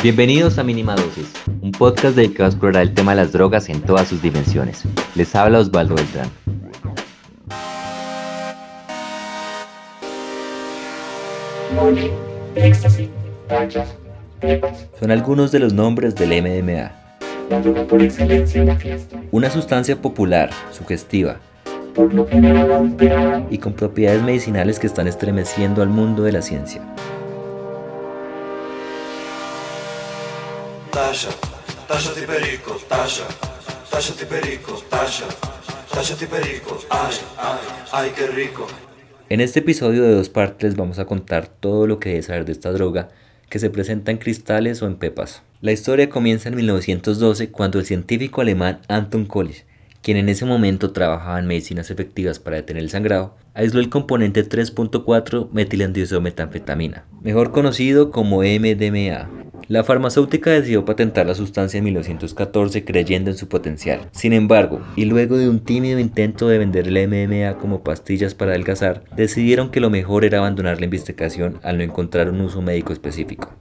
Bienvenidos a Mínima Dosis, un podcast dedicado a explorar el tema de las drogas en todas sus dimensiones. Les habla Osvaldo Beltrán. Son algunos de los nombres del MDMA. Una sustancia popular, sugestiva, y con propiedades medicinales que están estremeciendo al mundo de la ciencia. En este episodio de dos partes vamos a contar todo lo que debes saber de esta droga que se presenta en cristales o en pepas. La historia comienza en 1912 cuando el científico alemán Anton Kolich quien en ese momento trabajaba en medicinas efectivas para detener el sangrado, aisló el componente 3.4 metilandiosometanfetamina, mejor conocido como MDMA. La farmacéutica decidió patentar la sustancia en 1914 creyendo en su potencial. Sin embargo, y luego de un tímido intento de vender el MDMA como pastillas para adelgazar, decidieron que lo mejor era abandonar la investigación al no encontrar un uso médico específico.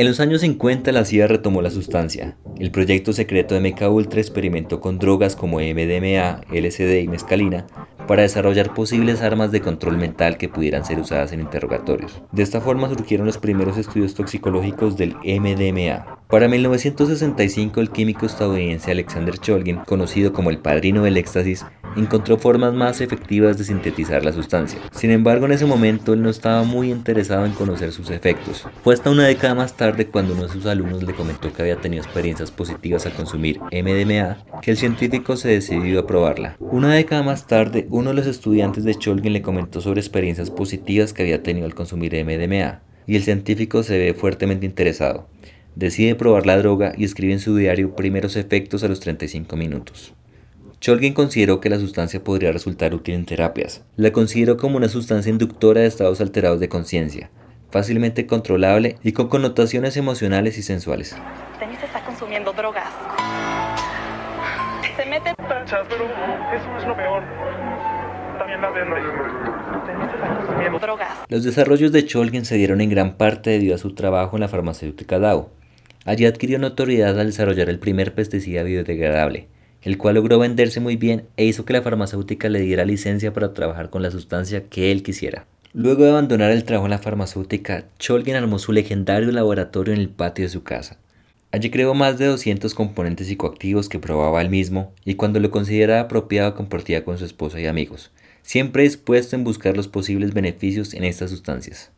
En los años 50 la CIA retomó la sustancia. El proyecto secreto de MK Ultra experimentó con drogas como MDMA, LSD y mescalina para desarrollar posibles armas de control mental que pudieran ser usadas en interrogatorios. De esta forma surgieron los primeros estudios toxicológicos del MDMA. Para 1965 el químico estadounidense Alexander Cholgin, conocido como el padrino del éxtasis, encontró formas más efectivas de sintetizar la sustancia. Sin embargo, en ese momento él no estaba muy interesado en conocer sus efectos. Fue hasta una década más tarde cuando uno de sus alumnos le comentó que había tenido experiencias positivas al consumir MDMA que el científico se decidió a probarla. Una década más tarde, uno de los estudiantes de Cholgin le comentó sobre experiencias positivas que había tenido al consumir MDMA y el científico se ve fuertemente interesado. Decide probar la droga y escribe en su diario primeros efectos a los 35 minutos. Cholgin consideró que la sustancia podría resultar útil en terapias. La consideró como una sustancia inductora de estados alterados de conciencia, fácilmente controlable y con connotaciones emocionales y sensuales. Denise está consumiendo drogas. Se mete Tachas, pero eso es lo peor. También la vende. Denise está consumiendo drogas. Los desarrollos de Cholgin se dieron en gran parte debido a su trabajo en la farmacéutica Dow. Allí adquirió notoriedad al desarrollar el primer pesticida biodegradable, el cual logró venderse muy bien e hizo que la farmacéutica le diera licencia para trabajar con la sustancia que él quisiera. Luego de abandonar el trabajo en la farmacéutica, Cholgin armó su legendario laboratorio en el patio de su casa. Allí creó más de 200 componentes psicoactivos que probaba él mismo y cuando lo consideraba apropiado compartía con su esposa y amigos, siempre dispuesto en buscar los posibles beneficios en estas sustancias.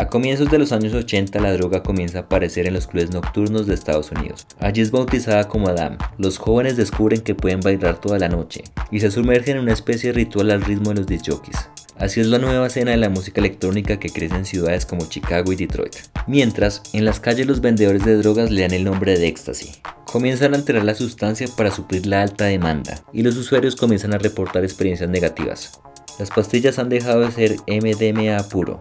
A comienzos de los años 80 la droga comienza a aparecer en los clubes nocturnos de Estados Unidos. Allí es bautizada como Adam. Los jóvenes descubren que pueden bailar toda la noche y se sumergen en una especie de ritual al ritmo de los disjockeys. Así es la nueva escena de la música electrónica que crece en ciudades como Chicago y Detroit. Mientras, en las calles los vendedores de drogas le dan el nombre de éxtasis. Comienzan a alterar la sustancia para suplir la alta demanda y los usuarios comienzan a reportar experiencias negativas. Las pastillas han dejado de ser MDMA puro,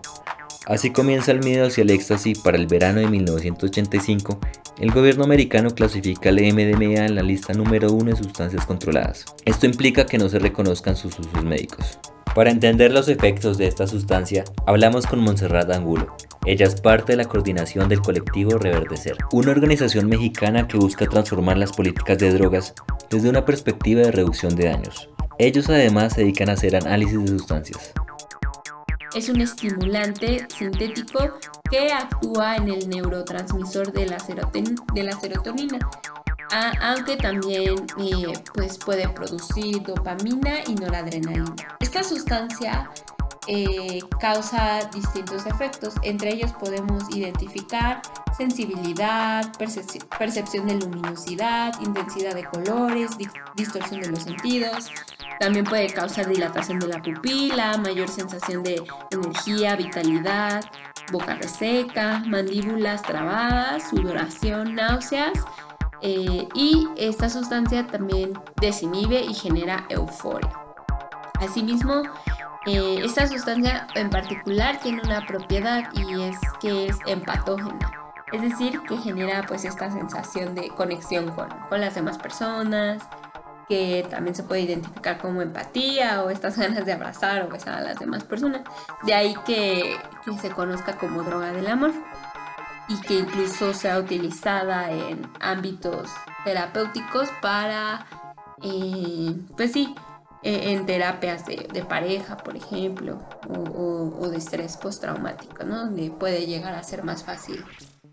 Así comienza el miedo hacia el éxtasis para el verano de 1985. El gobierno americano clasifica el MDMA en la lista número uno de sustancias controladas. Esto implica que no se reconozcan sus usos médicos. Para entender los efectos de esta sustancia, hablamos con Montserrat Angulo. Ella es parte de la coordinación del colectivo Reverdecer, una organización mexicana que busca transformar las políticas de drogas desde una perspectiva de reducción de daños. Ellos además se dedican a hacer análisis de sustancias. Es un estimulante sintético que actúa en el neurotransmisor de la, de la serotonina, aunque también eh, pues puede producir dopamina y noradrenalina. Esta sustancia eh, causa distintos efectos. Entre ellos podemos identificar sensibilidad, percepción de luminosidad, intensidad de colores, distorsión de los sentidos. También puede causar dilatación de la pupila, mayor sensación de energía, vitalidad, boca reseca, mandíbulas trabadas, sudoración, náuseas. Eh, y esta sustancia también desinhibe y genera euforia. Asimismo, eh, esta sustancia en particular tiene una propiedad y es que es empatógena. Es decir, que genera pues esta sensación de conexión con, las demás personas, que también se puede identificar como empatía o estas ganas de abrazar o besar a las demás personas. De ahí que, se conozca como droga del amor. y que incluso sea utilizada en ámbitos terapéuticos para, eh, pues sí, en terapias de, pareja, por ejemplo, o, de estrés postraumático, ¿no? Donde puede llegar a ser más fácil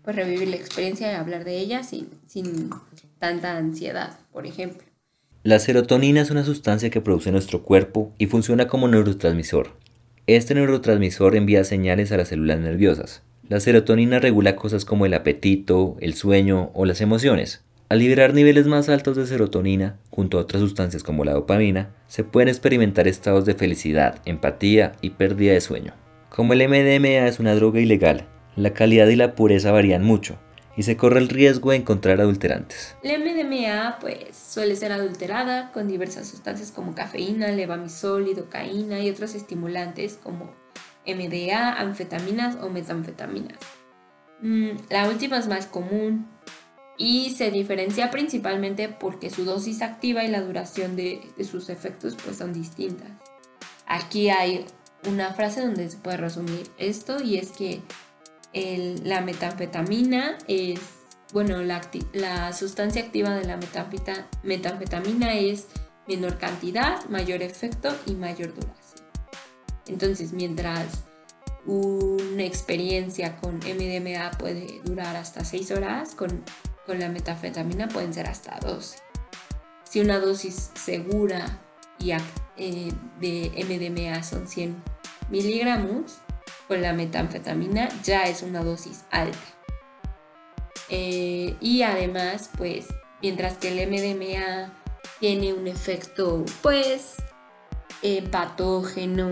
pues, revivir la experiencia y hablar de ella sin, sin tanta ansiedad, por ejemplo. La serotonina es una sustancia que produce nuestro cuerpo y funciona como neurotransmisor. Este neurotransmisor envía señales a las células nerviosas. La serotonina regula cosas como el apetito, el sueño o las emociones. Al liberar niveles más altos de serotonina, junto a otras sustancias como la dopamina, se pueden experimentar estados de felicidad, empatía y pérdida de sueño. Como el MDMA es una droga ilegal, la calidad y la pureza varían mucho, y se corre el riesgo de encontrar adulterantes. La MDMA pues suele ser adulterada con diversas sustancias como cafeína, levamisol, lidocaína y otros estimulantes como MDA, anfetaminas o metanfetaminas. Mm, la última es más común y se diferencia principalmente porque su dosis activa y la duración de, sus efectos pues son distintas. Aquí hay una frase donde se puede resumir esto y es que la metanfetamina es, bueno, la, la sustancia activa de la metanfetamina es menor cantidad, mayor efecto y mayor duración. Entonces, mientras una experiencia con MDMA puede durar hasta 6 horas, con, con la metanfetamina pueden ser hasta 12. Si una dosis segura y, eh, de MDMA son 100 miligramos, con la metanfetamina ya es una dosis alta. Eh, y además, pues, mientras que el MDMA tiene un efecto, pues, eh, patógeno,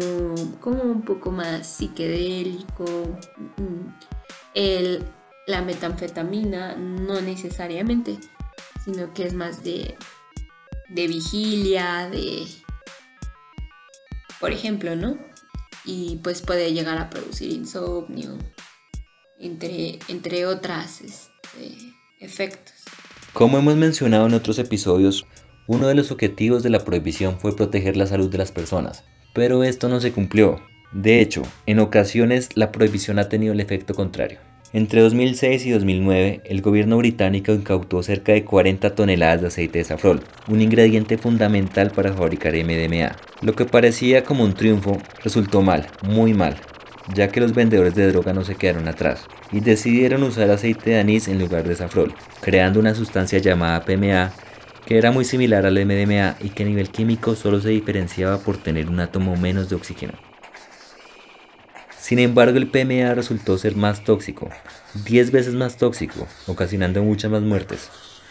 como un poco más psiquedélico, mm, el, la metanfetamina no necesariamente, sino que es más de, de vigilia, de, por ejemplo, ¿no? y pues puede llegar a producir insomnio, entre, entre otras este, efectos. Como hemos mencionado en otros episodios, uno de los objetivos de la prohibición fue proteger la salud de las personas, pero esto no se cumplió. De hecho, en ocasiones la prohibición ha tenido el efecto contrario. Entre 2006 y 2009, el gobierno británico incautó cerca de 40 toneladas de aceite de safrol, un ingrediente fundamental para fabricar MDMA. Lo que parecía como un triunfo resultó mal, muy mal, ya que los vendedores de droga no se quedaron atrás y decidieron usar aceite de anís en lugar de safrol, creando una sustancia llamada PMA que era muy similar al MDMA y que a nivel químico solo se diferenciaba por tener un átomo menos de oxígeno. Sin embargo, el PMA resultó ser más tóxico, 10 veces más tóxico, ocasionando muchas más muertes.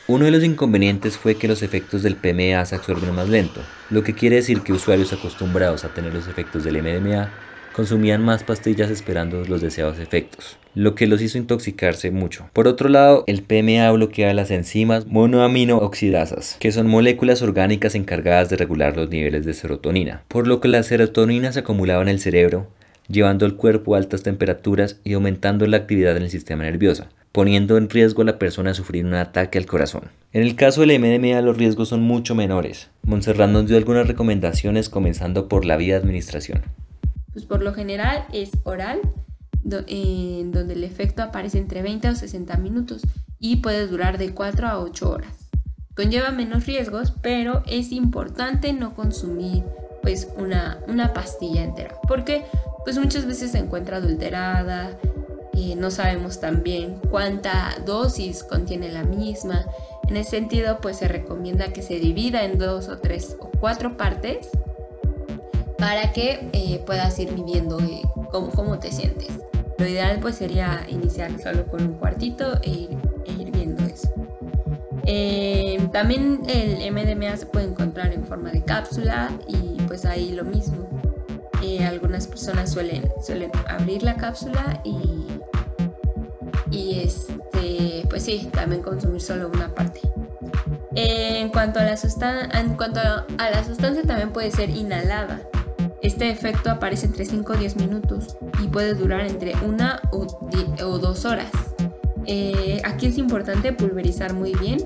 Uno de los inconvenientes fue que los efectos del PMA se absorben más lento, lo que quiere decir que usuarios acostumbrados a tener los efectos del MDMA consumían más pastillas esperando los deseados efectos, lo que los hizo intoxicarse mucho. Por otro lado, el PMA bloquea las enzimas monoaminooxidasas, que son moléculas orgánicas encargadas de regular los niveles de serotonina, por lo que la serotonina se acumulaba en el cerebro llevando el cuerpo a altas temperaturas y aumentando la actividad en el sistema nervioso, poniendo en riesgo a la persona a sufrir un ataque al corazón. En el caso del MDMA los riesgos son mucho menores. Montserrat nos dio algunas recomendaciones comenzando por la vía de administración. Pues por lo general es oral, en donde el efecto aparece entre 20 o 60 minutos y puede durar de 4 a 8 horas. Conlleva menos riesgos, pero es importante no consumir pues una, una pastilla entera, porque pues muchas veces se encuentra adulterada, y no sabemos también cuánta dosis contiene la misma. En ese sentido, pues se recomienda que se divida en dos o tres o cuatro partes para que eh, puedas ir midiendo eh, cómo, te sientes. Lo ideal pues sería iniciar solo con un cuartito e ir, e viendo eso. Eh, también el MDMA se puede encontrar en forma de cápsula y pues ahí lo mismo algunas personas suelen, suelen abrir la cápsula y, y este, pues sí, también consumir solo una parte. En cuanto, a la en cuanto a la sustancia también puede ser inhalada. Este efecto aparece entre 5 o 10 minutos y puede durar entre una o, o dos horas. Eh, aquí es importante pulverizar muy bien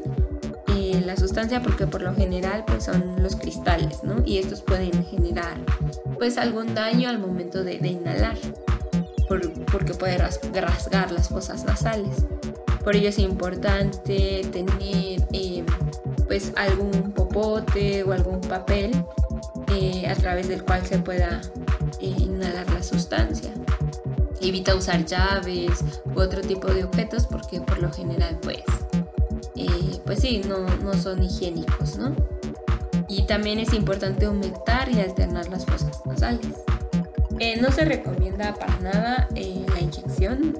la sustancia porque por lo general pues son los cristales, ¿no? Y estos pueden generar pues algún daño al momento de, inhalar. porque puede rasgar las fosas nasales. Por ello es importante tener eh, pues algún popote o algún papel eh, a través del cual se pueda eh, inhalar la sustancia. Evita usar llaves u otro tipo de objetos porque por lo general pues, pues sí, no, no son higiénicos, ¿no? Y también es importante aumentar y alternar las fosas nasales. Eh, no se recomienda para nada eh, la inyección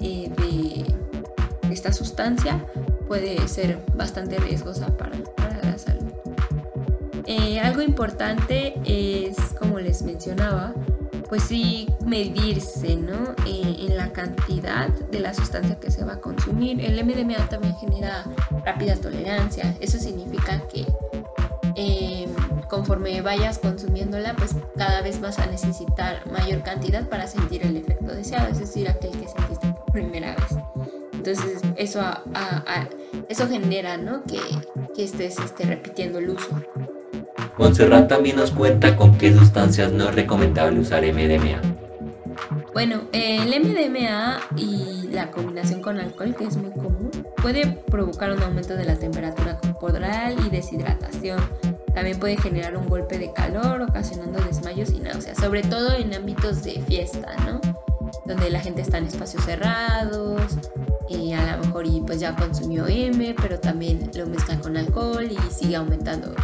eh, de esta sustancia, puede ser bastante riesgosa para, para la salud. algo importante es, como les mencionaba, pues sí medirse ¿no? en la cantidad de la sustancia que se va a consumir. El MDMA también genera rápida tolerancia, eso significa que Em, conforme vayas consumiéndola, pues cada vez vas a necesitar mayor cantidad para sentir el efecto deseado, es decir, aquel que sentiste por primera vez. Entonces eso, eso genera ¿no? que, que estés este, repitiendo el uso. Montserrat también nos cuenta con qué sustancias no es recomendable usar MDMA. Bueno, el MDMA y la combinación con alcohol, que es muy común, puede provocar un aumento de la temperatura corporal y deshidratación. También puede generar un golpe de calor, ocasionando desmayos y náuseas, sobre todo en ámbitos de fiesta, ¿no? Donde la gente está en espacios cerrados, y a lo mejor y pues ya consumió M, pero también lo mezcla con alcohol y sigue aumentando,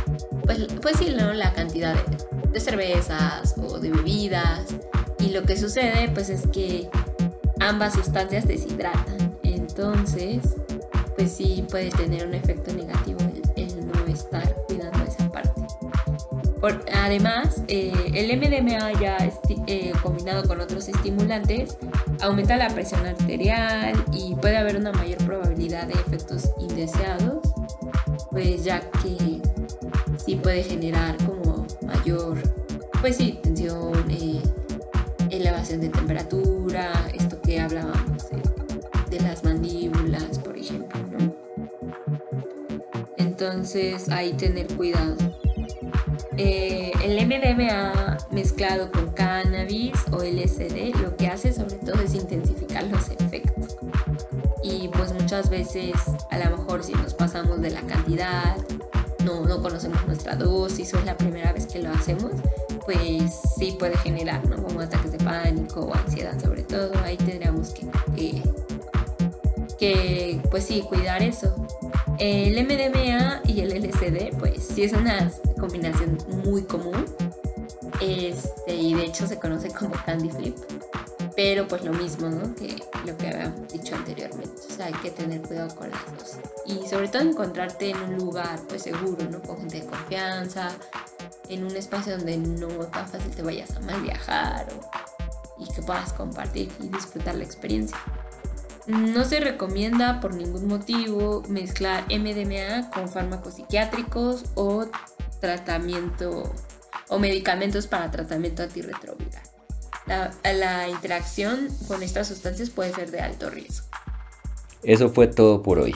pues, pues sí, ¿no? La cantidad de, cervezas o de bebidas y lo que sucede pues es que ambas sustancias deshidratan. Entonces, pues sí puede tener un efecto negativo el, no estar cuidando esa parte. además, eh, el MDMA ya eh, combinado con otros estimulantes aumenta la presión arterial y puede haber una mayor probabilidad de efectos indeseados, pues ya que sí puede generar como mayor, pues sí, tensión, eh, elevación de temperatura, esto que hablábamos de, las mandíbulas, por ejemplo, ¿no? Entonces, ahí tener cuidado. Eh, el MDMA mezclado con cannabis o LSD lo que hace sobre todo es intensificar los efectos. Y pues muchas veces a lo mejor si nos pasamos de la cantidad, no, no conocemos nuestra dosis o es la primera vez que lo hacemos, pues sí puede generar, ¿no? Como ataques de pánico o ansiedad sobre todo. Ahí tendríamos que, que pues sí, cuidar eso. El MDMA y el LSD, pues sí es una combinación muy común. Este, y de hecho se conoce como candy flip. Pero pues lo mismo, ¿no? Que lo que habíamos dicho anteriormente. O sea, hay que tener cuidado con las dos. Y sobre todo encontrarte en un lugar pues seguro. Con gente de confianza, en un espacio donde no tan fácil te vayas a mal viajar y que puedas compartir y disfrutar la experiencia. No se recomienda por ningún motivo mezclar MDMA con fármacos psiquiátricos o tratamiento o medicamentos para tratamiento antirretroviral. La, interacción con estas sustancias puede ser de alto riesgo. Eso fue todo por hoy.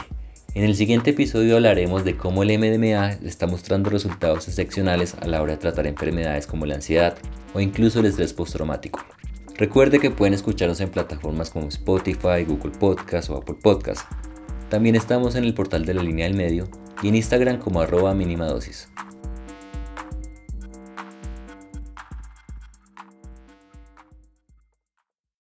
En el siguiente episodio hablaremos de cómo el MDMA está mostrando resultados excepcionales a la hora de tratar enfermedades como la ansiedad o incluso el estrés postraumático. Recuerde que pueden escucharnos en plataformas como Spotify, Google Podcast o Apple Podcast. También estamos en el portal de la línea del medio y en Instagram como arroba mínima dosis.